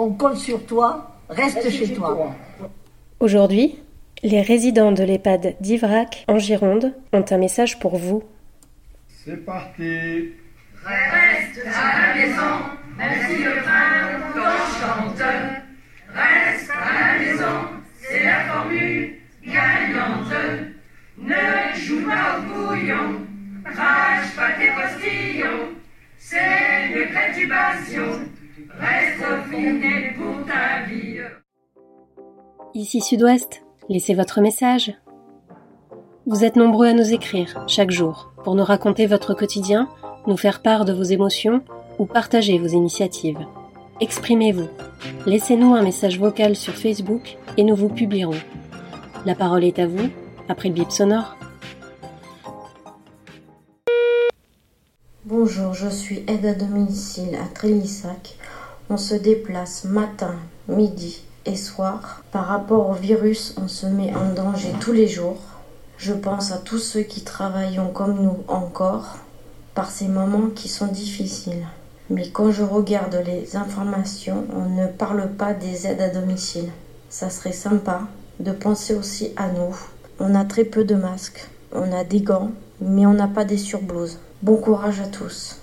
On compte sur toi, reste, chez, toi. Aujourd'hui, les résidents de l'EHPAD d'Ivrac en Gironde ont un message pour vous. C'est parti. Reste à la maison, même si le train Ici Sud-Ouest, laissez votre message. Vous êtes nombreux à nous écrire chaque jour pour nous raconter votre quotidien, nous faire part de vos émotions ou partager vos initiatives. Exprimez-vous. Laissez-nous un message vocal sur Facebook et nous vous publierons. La parole est à vous, après le bip sonore. Bonjour, je suis aide à domicile à Trélissac. On se déplace matin, midi et soir. Par rapport au virus, on se met en danger tous les jours. Je pense à tous ceux qui travaillent comme nous encore par ces moments qui sont difficiles. Mais quand je regarde les informations, on ne parle pas des aides à domicile. Ça serait sympa de penser aussi à nous. On a très peu de masques, on a des gants, mais on n'a pas des surblouses. Bon courage à tous.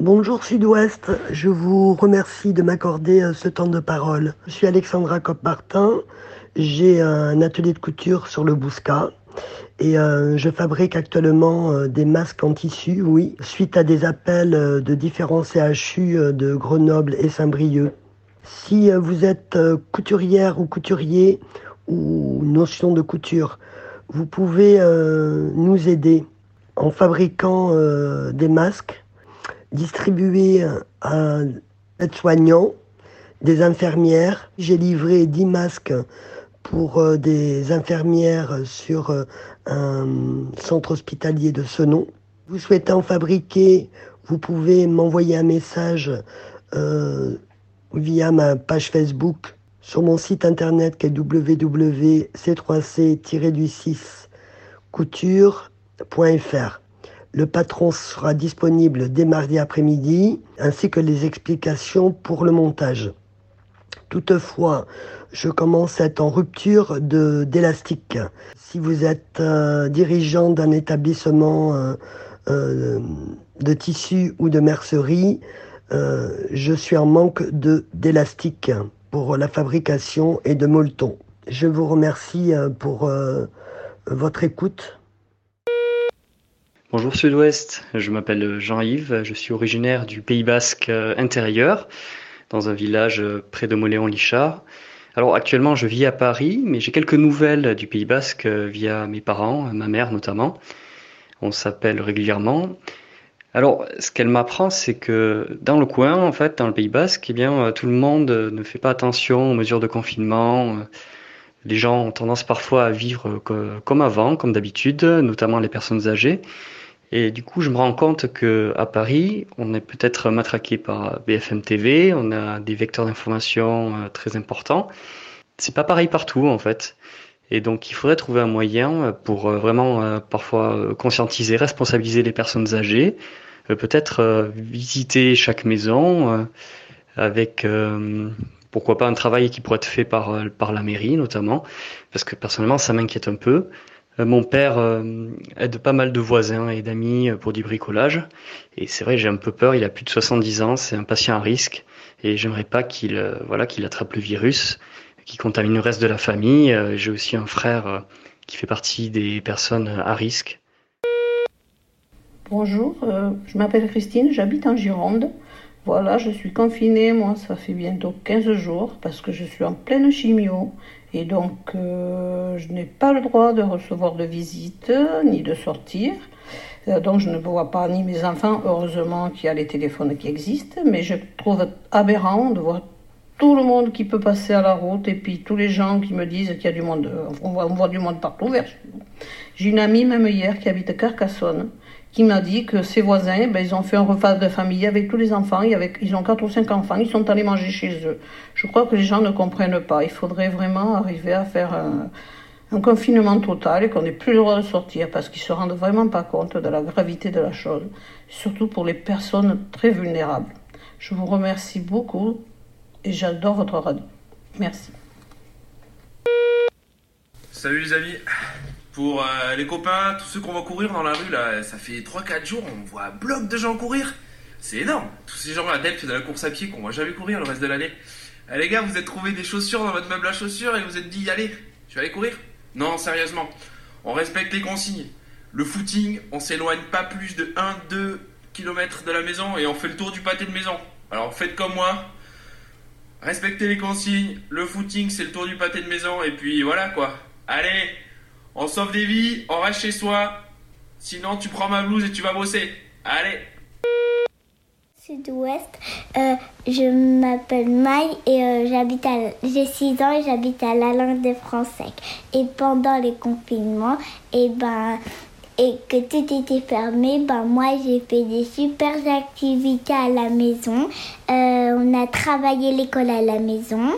Bonjour Sud-Ouest, je vous remercie de m'accorder euh, ce temps de parole. Je suis Alexandra Copp-Martin, j'ai un atelier de couture sur le Bousca et euh, je fabrique actuellement euh, des masques en tissu, oui, suite à des appels de différents CHU de Grenoble et Saint-Brieuc. Si vous êtes couturière ou couturier ou notion de couture, vous pouvez nous aider en fabriquant des masques distribués à des soignants, des infirmières. J'ai livré 10 masques pour euh, des infirmières sur euh, un centre hospitalier de ce nom. Vous souhaitez en fabriquer, vous pouvez m'envoyer un message euh, via ma page Facebook sur mon site internet qui est www.c3c-6couture.fr. Le patron sera disponible dès mardi après-midi, ainsi que les explications pour le montage. Toutefois, je commence à être en rupture d'élastique. Si vous êtes euh, dirigeant d'un établissement euh, euh, de tissu ou de mercerie, je suis en manque d'élastique pour la fabrication et de molleton. Je vous remercie pour votre écoute. Bonjour Sud-Ouest, je m'appelle Jean-Yves, je suis originaire du Pays Basque intérieur dans un village euh, près de Moléon-Lichard. Alors actuellement, je vis à Paris, mais j'ai quelques nouvelles du Pays Basque euh, via mes parents, ma mère notamment. On s'appelle régulièrement. Alors, ce qu'elle m'apprend, c'est que dans le coin, en fait, dans le Pays Basque, eh bien, euh, tout le monde ne fait pas attention aux mesures de confinement. Les gens ont tendance parfois à vivre comme avant, comme d'habitude, notamment les personnes âgées. Et du coup, je me rends compte que à Paris, on est peut-être matraqué par BFM TV, on a des vecteurs d'information euh, très importants. C'est pas pareil partout en fait. Et donc, il faudrait trouver un moyen pour euh, vraiment euh, parfois conscientiser, responsabiliser les personnes âgées, peut-être visiter chaque maison avec pourquoi pas un travail qui pourrait être fait par par la mairie notamment, parce que personnellement, ça m'inquiète un peu. Euh, mon père euh, aide pas mal de voisins et d'amis euh, pour du bricolage. Et c'est vrai, j'ai un peu peur. Il a plus de 70 ans, c'est un patient à risque. Et j'aimerais pas qu'il voilà, qu'il attrape le virus, qu'il contamine le reste de la famille. J'ai aussi un frère qui fait partie des personnes à risque. Bonjour, je m'appelle Christine, j'habite en Gironde. Voilà, je suis confinée, moi, ça fait bientôt 15 jours parce que je suis en pleine chimio et donc euh, je n'ai pas le droit de recevoir de visite ni de sortir. Euh, donc je ne vois pas ni mes enfants, heureusement qu'il y a les téléphones qui existent, mais je trouve aberrant de voir tout le monde qui peut passer à la route et puis tous les gens qui me disent qu'il y a du monde, on voit, on voit du monde partout J'ai une amie même hier qui habite Carcassonne qui m'a dit que ses voisins, ben, ils ont fait un repas de famille avec tous les enfants, ils ont quatre ou cinq enfants, ils sont allés manger chez eux. Je crois que les gens ne comprennent pas. Il faudrait vraiment arriver à faire un, confinement total et qu'on n'ait plus le droit de sortir parce qu'ils se rendent vraiment pas compte de la gravité de la chose, surtout pour les personnes très vulnérables. Je vous remercie beaucoup et j'adore votre radio. Merci. Salut les amis. Pour euh, les copains, tous ceux qu'on va courir dans la rue, là, ça fait 3-4 jours, on voit un bloc de gens courir. C'est énorme. Tous ces gens adeptes de la course à pied qu'on voit jamais courir le reste de l'année. Eh, les gars, vous êtes trouvé des chaussures dans votre meuble à chaussures et vous êtes dit, allez, je vais aller courir Non, sérieusement. On respecte les consignes. Le footing, on s'éloigne pas plus de 1-2 km de la maison et on fait le tour du pâté de maison. Alors faites comme moi. Respectez les consignes. Le footing, c'est le tour du pâté de maison. Et puis voilà quoi. Allez, on sauve des vies, on reste chez soi. Sinon, tu prends ma blouse et tu vas bosser. Allez Sud-Ouest. Euh, je m'appelle Maï et euh, j'habite à j'ai 6 ans et j'habite à la langue de Français. Et pendant les confinements, et ben et que tout était fermé, ben moi j'ai fait des super activités à la maison. Euh, on a travaillé l'école à la maison.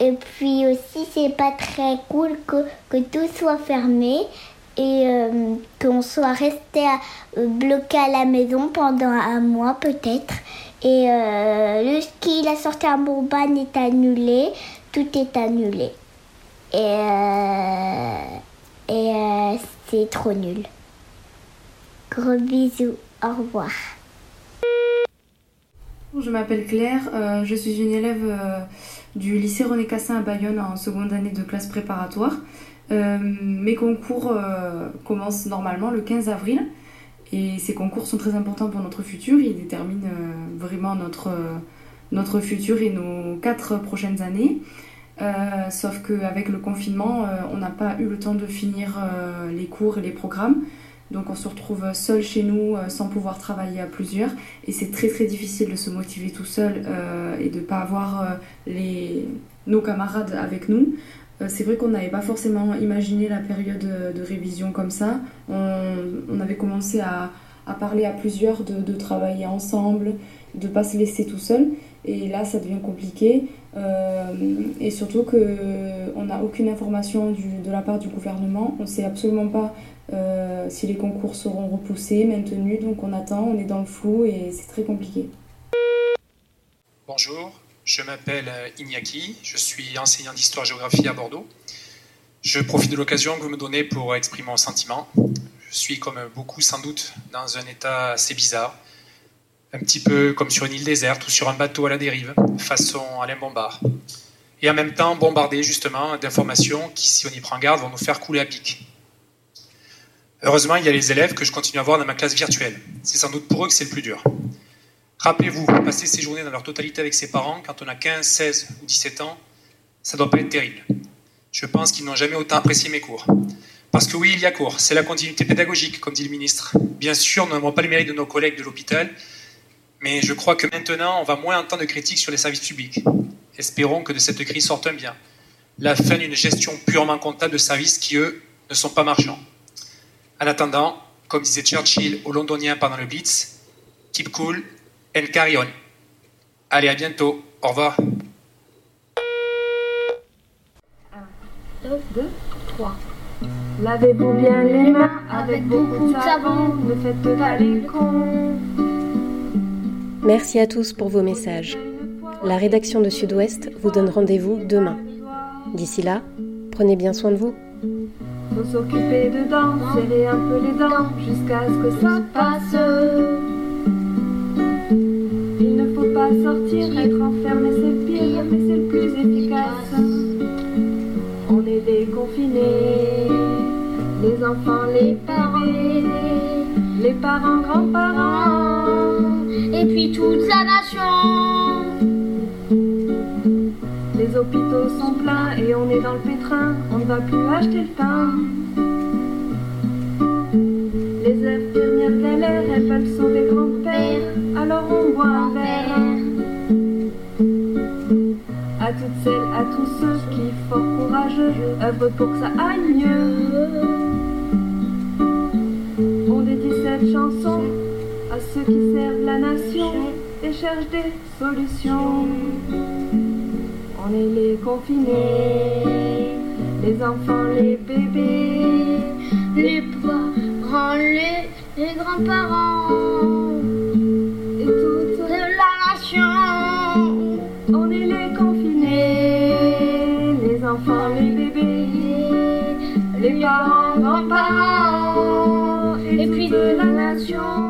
Et puis aussi c'est pas très cool que, que tout soit fermé et euh, qu'on soit resté bloqué à la maison pendant un mois peut-être. Et euh, le ski, la sortie à Bourban est annulé, tout est annulé. Et, euh, et c'est trop nul. Gros bisous, au revoir. Je m'appelle Claire, je suis une élève du lycée René Cassin à Bayonne en seconde année de classe préparatoire. Euh, mes concours euh, commencent normalement le 15 avril et ces concours sont très importants pour notre futur. Ils déterminent euh, vraiment notre, notre futur et nos quatre prochaines années. sauf qu'avec le confinement, on n'a pas eu le temps de finir les cours et les programmes. Donc on se retrouve seul chez nous sans pouvoir travailler à plusieurs. Et c'est très très difficile de se motiver tout seul et de ne pas avoir les, nos camarades avec nous. Euh, c'est vrai qu'on n'avait pas forcément imaginé la période de révision comme ça. On, avait commencé à, parler à plusieurs, de, travailler ensemble, de ne pas se laisser tout seul. Et là, ça devient compliqué. Euh, et surtout qu'on n'a aucune information de la part du gouvernement. On ne sait absolument pas euh, si les concours seront repoussés, maintenus. Donc on attend, on est dans le flou et c'est très compliqué. Bonjour, je m'appelle euh, Iñaki, je suis enseignant d'histoire-géographie à Bordeaux. Je profite de l'occasion que vous me donnez pour exprimer mon sentiment. Je suis, comme beaucoup sans doute, dans un état assez bizarre, un petit peu comme sur une île déserte ou sur un bateau à la dérive, façon Alain Bombard. Et en même temps bombardé justement d'informations qui, si on y prend garde, vont nous faire couler à pic. Heureusement, il y a les élèves que je continue à voir dans ma classe virtuelle. C'est sans doute pour eux que c'est le plus dur. Rappelez-vous, passer ces journées dans leur totalité avec ses parents, quand on a 15, 16 ou 17 ans, ça ne doit pas être terrible. Je pense qu'ils n'ont jamais autant apprécié mes cours. Parce que oui, il y a cours, c'est la continuité pédagogique, comme dit le ministre. Bien sûr, nous n'avons pas le mérite de nos collègues de l'hôpital, mais je crois que maintenant, on va moins entendre de critiques sur les services publics. Espérons que de cette crise sorte un bien. La fin d'une gestion purement comptable de services qui, eux, ne sont pas marchands. En attendant, comme disait Churchill aux Londoniens pendant le Blitz, keep cool, El Carillon. Allez, à bientôt. Au revoir. 1, 2, 3. Lavez-vous bien les mains avec beaucoup de savon. Ne faites pas les cons. Merci à tous pour vos messages. La rédaction de Sud-Ouest vous donne rendez-vous demain. D'ici là, prenez bien soin de vous. Faut s'occuper dedans, serrer un peu les dents jusqu'à ce que ça passe pas sortir, être enfermé c'est pire, mais c'est le plus efficace. On est déconfinés, les enfants, les parents, les parents, grands-parents, et puis toute la nation. Les hôpitaux sont pleins et on est dans le pétrin, on ne va plus acheter le pain. Les infirmières galèrent, elles veulent sauver grand-père, alors on boit un verre. À toutes celles, à tous ceux qui, fort courageux, œuvrent pour que ça aille mieux. chansons à ceux qui servent la nation et cherchent des solutions. On est les confinés, les enfants, les bébés, les parents, les, les grands-parents et toute la nation. On est les confinés, les enfants, les bébés, les parents, grands-parents nation.